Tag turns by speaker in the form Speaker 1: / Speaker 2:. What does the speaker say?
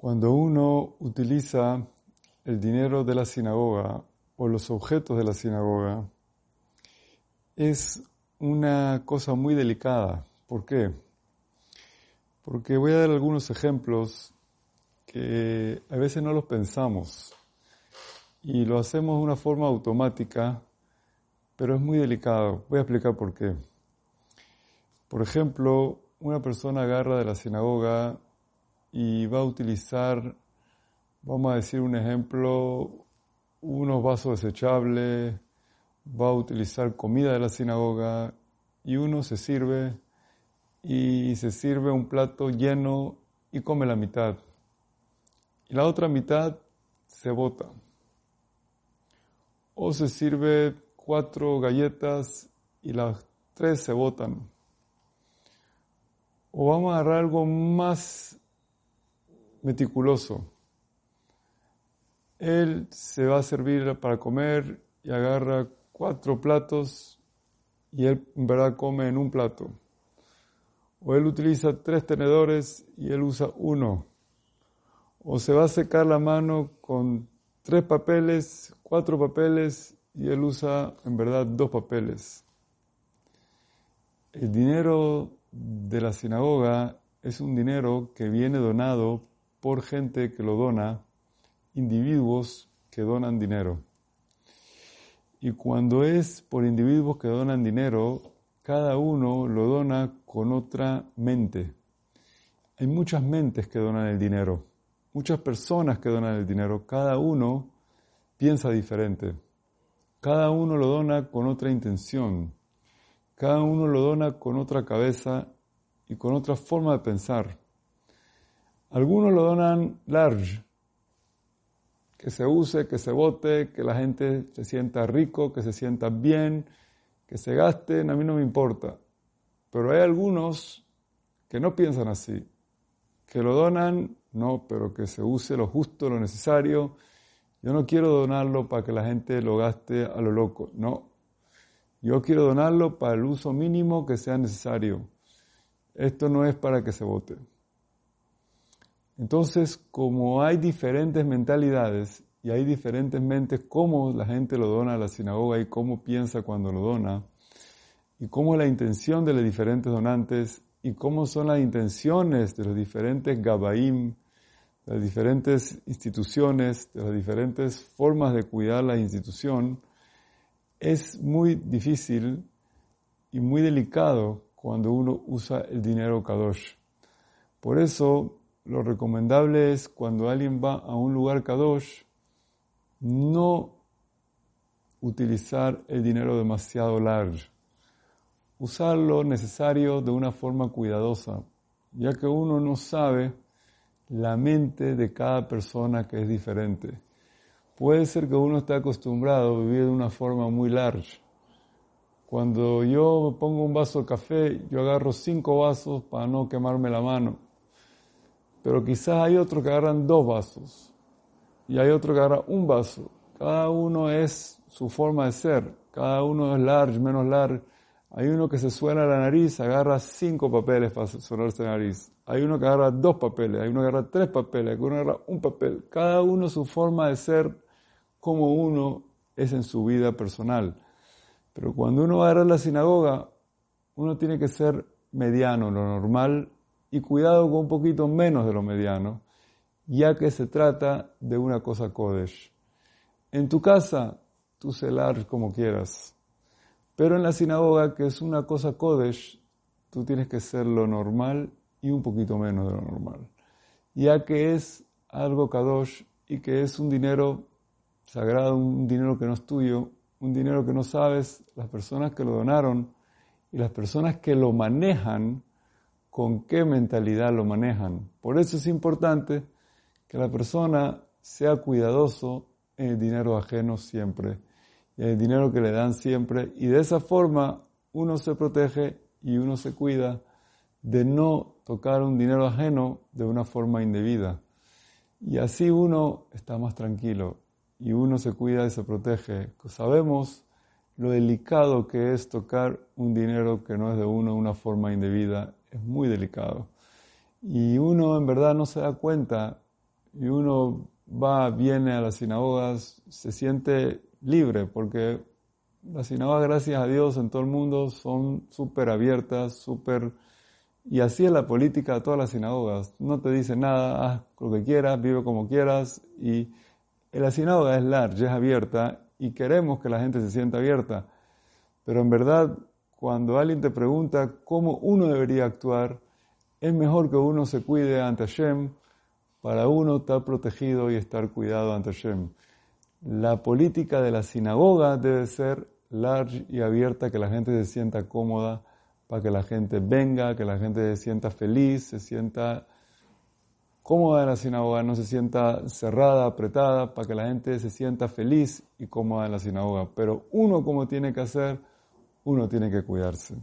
Speaker 1: Cuando uno utiliza el dinero de la sinagoga o los objetos de la sinagoga, es una cosa muy delicada. ¿Por qué? Porque voy a dar algunos ejemplos que a veces no los pensamos y lo hacemos de una forma automática, pero es muy delicado. Voy a explicar por qué. Por ejemplo, una persona agarra de la sinagoga y va a utilizar, vamos a decir un ejemplo, unos vasos desechables, va a utilizar comida de la sinagoga y uno se sirve y se sirve un plato lleno y come la mitad. Y la otra mitad se bota. O se sirve cuatro galletas y las tres se botan. O vamos a agarrar algo más meticuloso. Él se va a servir para comer y agarra cuatro platos y él en verdad come en un plato. O él utiliza tres tenedores y él usa uno. O se va a secar la mano con tres papeles, cuatro papeles y él usa en verdad dos papeles. El dinero de la sinagoga es un dinero que viene donado por gente que lo dona, individuos que donan dinero. Y cuando es por individuos que donan dinero, cada uno lo dona con otra mente. Hay muchas mentes que donan el dinero, muchas personas que donan el dinero, cada uno piensa diferente. Cada uno lo dona con otra intención. Cada uno lo dona con otra cabeza y con otra forma de pensar. Algunos lo donan large, que se use, que se vote, que la gente se sienta rico, que se sienta bien, que se gasten, a mí no me importa. Pero hay algunos que no piensan así, que lo donan, no, pero que se use lo justo, lo necesario. Yo no quiero donarlo para que la gente lo gaste a lo loco, no. Yo quiero donarlo para el uso mínimo que sea necesario. Esto no es para que se vote. Entonces, como hay diferentes mentalidades y hay diferentes mentes, cómo la gente lo dona a la sinagoga y cómo piensa cuando lo dona, y cómo es la intención de los diferentes donantes y cómo son las intenciones de los diferentes gabaim, de las diferentes instituciones, de las diferentes formas de cuidar la institución, es muy difícil y muy delicado cuando uno usa el dinero kadosh. Por eso, lo recomendable es cuando alguien va a un lugar kadosh, no utilizar el dinero demasiado largo. Usar lo necesario de una forma cuidadosa, ya que uno no sabe la mente de cada persona que es diferente. Puede ser que uno esté acostumbrado a vivir de una forma muy larga. Cuando yo pongo un vaso de café, yo agarro cinco vasos para no quemarme la mano pero quizás hay otros que agarran dos vasos y hay otro que agarra un vaso. Cada uno es su forma de ser, cada uno es large, menos large. Hay uno que se suena la nariz, agarra cinco papeles para sonarse la nariz. Hay uno que agarra dos papeles, hay uno que agarra tres papeles, hay uno que agarra un papel. Cada uno su forma de ser, como uno es en su vida personal. Pero cuando uno va a la sinagoga, uno tiene que ser mediano, lo normal y cuidado con un poquito menos de lo mediano, ya que se trata de una cosa Kodesh. En tu casa, tú celar como quieras, pero en la sinagoga, que es una cosa Kodesh, tú tienes que ser lo normal y un poquito menos de lo normal, ya que es algo Kadosh y que es un dinero sagrado, un dinero que no es tuyo, un dinero que no sabes, las personas que lo donaron y las personas que lo manejan, con qué mentalidad lo manejan. Por eso es importante que la persona sea cuidadoso en el dinero ajeno siempre, en el dinero que le dan siempre, y de esa forma uno se protege y uno se cuida de no tocar un dinero ajeno de una forma indebida. Y así uno está más tranquilo y uno se cuida y se protege. Sabemos lo delicado que es tocar un dinero que no es de uno de una forma indebida es muy delicado. Y uno en verdad no se da cuenta y uno va, viene a las sinagogas, se siente libre, porque las sinagogas, gracias a Dios, en todo el mundo son súper abiertas, súper... Y así es la política de todas las sinagogas. No te dice nada, haz lo que quieras, vive como quieras. Y la sinagoga es larga, es abierta, y queremos que la gente se sienta abierta. Pero en verdad, cuando alguien te pregunta cómo uno debería actuar, es mejor que uno se cuide ante Hashem para uno estar protegido y estar cuidado ante Hashem. La política de la sinagoga debe ser large y abierta, que la gente se sienta cómoda, para que la gente venga, que la gente se sienta feliz, se sienta cómoda en la sinagoga, no se sienta cerrada, apretada, para que la gente se sienta feliz y cómoda en la sinagoga. Pero uno como tiene que hacer, uno tiene que cuidarse.